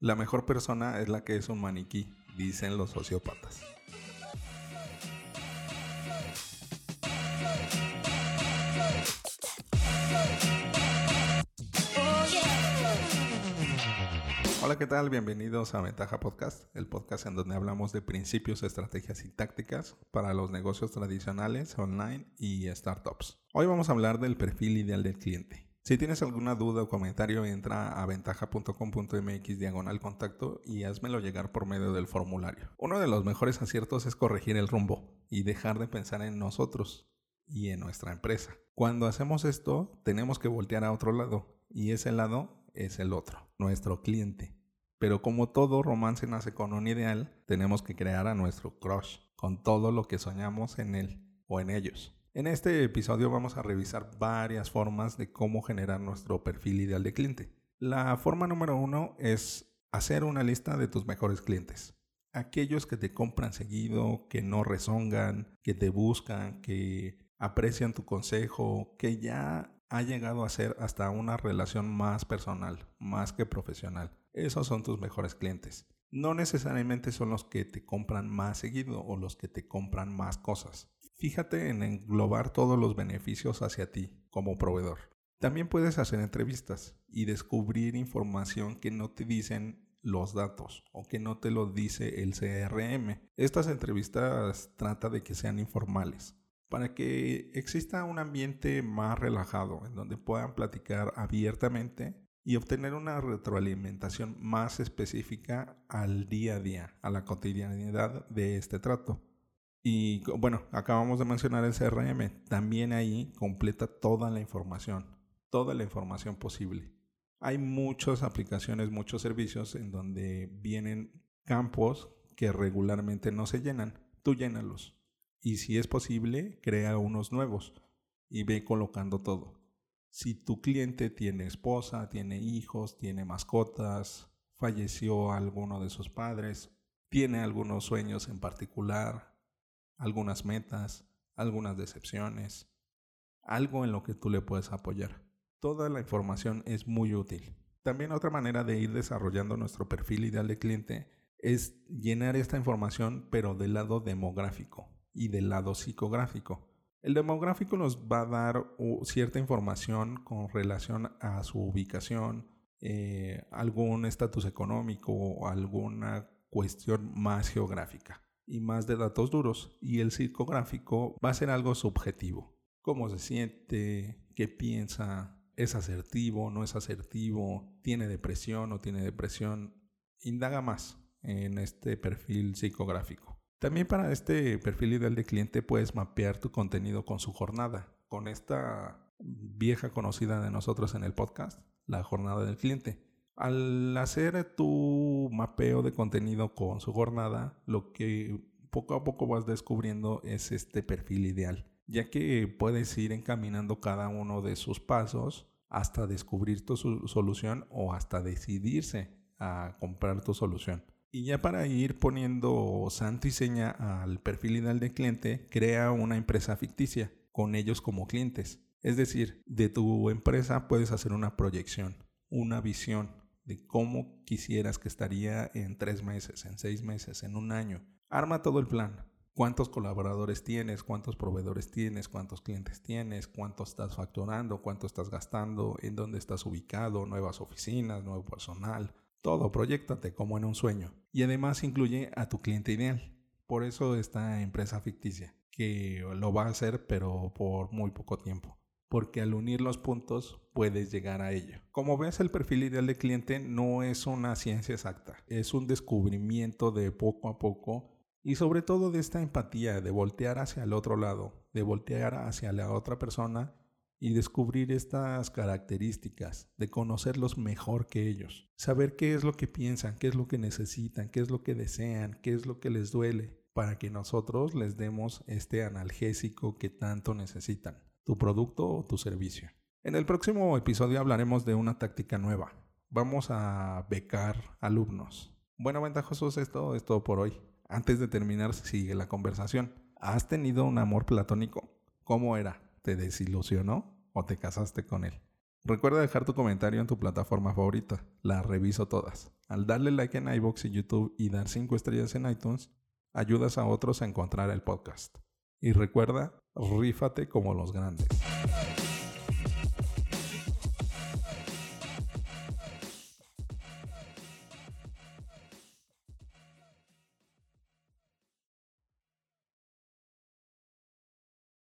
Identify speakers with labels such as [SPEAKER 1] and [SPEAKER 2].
[SPEAKER 1] La mejor persona es la que es un maniquí, dicen los sociópatas. Hola, ¿qué tal? Bienvenidos a Ventaja Podcast, el podcast en donde hablamos de principios, estrategias y tácticas para los negocios tradicionales, online y startups. Hoy vamos a hablar del perfil ideal del cliente. Si tienes alguna duda o comentario, entra a ventaja.com.mx diagonal contacto y házmelo llegar por medio del formulario. Uno de los mejores aciertos es corregir el rumbo y dejar de pensar en nosotros y en nuestra empresa. Cuando hacemos esto, tenemos que voltear a otro lado y ese lado es el otro, nuestro cliente. Pero como todo romance nace con un ideal, tenemos que crear a nuestro crush, con todo lo que soñamos en él o en ellos. En este episodio vamos a revisar varias formas de cómo generar nuestro perfil ideal de cliente. La forma número uno es hacer una lista de tus mejores clientes. Aquellos que te compran seguido, que no rezongan, que te buscan, que aprecian tu consejo, que ya ha llegado a ser hasta una relación más personal, más que profesional. Esos son tus mejores clientes. No necesariamente son los que te compran más seguido o los que te compran más cosas. Fíjate en englobar todos los beneficios hacia ti como proveedor. También puedes hacer entrevistas y descubrir información que no te dicen los datos o que no te lo dice el CRM. Estas entrevistas trata de que sean informales para que exista un ambiente más relajado en donde puedan platicar abiertamente y obtener una retroalimentación más específica al día a día, a la cotidianidad de este trato. Y bueno, acabamos de mencionar el CRM, también ahí completa toda la información, toda la información posible. Hay muchas aplicaciones, muchos servicios en donde vienen campos que regularmente no se llenan. Tú llénalos y si es posible, crea unos nuevos y ve colocando todo. Si tu cliente tiene esposa, tiene hijos, tiene mascotas, falleció alguno de sus padres, tiene algunos sueños en particular, algunas metas, algunas decepciones, algo en lo que tú le puedes apoyar. Toda la información es muy útil. También otra manera de ir desarrollando nuestro perfil ideal de cliente es llenar esta información pero del lado demográfico y del lado psicográfico. El demográfico nos va a dar cierta información con relación a su ubicación, eh, algún estatus económico o alguna cuestión más geográfica y más de datos duros. Y el psicográfico va a ser algo subjetivo. Cómo se siente, qué piensa, es asertivo, no es asertivo, tiene depresión o tiene depresión. Indaga más en este perfil psicográfico. También para este perfil ideal de cliente puedes mapear tu contenido con su jornada, con esta vieja conocida de nosotros en el podcast, la jornada del cliente. Al hacer tu mapeo de contenido con su jornada, lo que poco a poco vas descubriendo es este perfil ideal, ya que puedes ir encaminando cada uno de sus pasos hasta descubrir tu solución o hasta decidirse a comprar tu solución. Y ya para ir poniendo santo y seña al perfil ideal del cliente, crea una empresa ficticia con ellos como clientes. Es decir, de tu empresa puedes hacer una proyección, una visión de cómo quisieras que estaría en tres meses, en seis meses, en un año. Arma todo el plan. ¿Cuántos colaboradores tienes? ¿Cuántos proveedores tienes? ¿Cuántos clientes tienes? ¿Cuánto estás facturando? ¿Cuánto estás gastando? ¿En dónde estás ubicado? ¿Nuevas oficinas? ¿Nuevo personal? Todo, proyectate como en un sueño. Y además incluye a tu cliente ideal. Por eso esta empresa ficticia, que lo va a hacer pero por muy poco tiempo. Porque al unir los puntos puedes llegar a ello. Como ves, el perfil ideal de cliente no es una ciencia exacta, es un descubrimiento de poco a poco y sobre todo de esta empatía, de voltear hacia el otro lado, de voltear hacia la otra persona y descubrir estas características, de conocerlos mejor que ellos, saber qué es lo que piensan, qué es lo que necesitan, qué es lo que desean, qué es lo que les duele, para que nosotros les demos este analgésico que tanto necesitan, tu producto o tu servicio. En el próximo episodio hablaremos de una táctica nueva. Vamos a becar alumnos. Bueno, ventajosos, esto es todo por hoy. Antes de terminar, sigue la conversación. ¿Has tenido un amor platónico? ¿Cómo era? ¿Te desilusionó o te casaste con él? Recuerda dejar tu comentario en tu plataforma favorita. Las reviso todas. Al darle like en iBox y YouTube y dar 5 estrellas en iTunes, ayudas a otros a encontrar el podcast. Y recuerda, rífate como los grandes.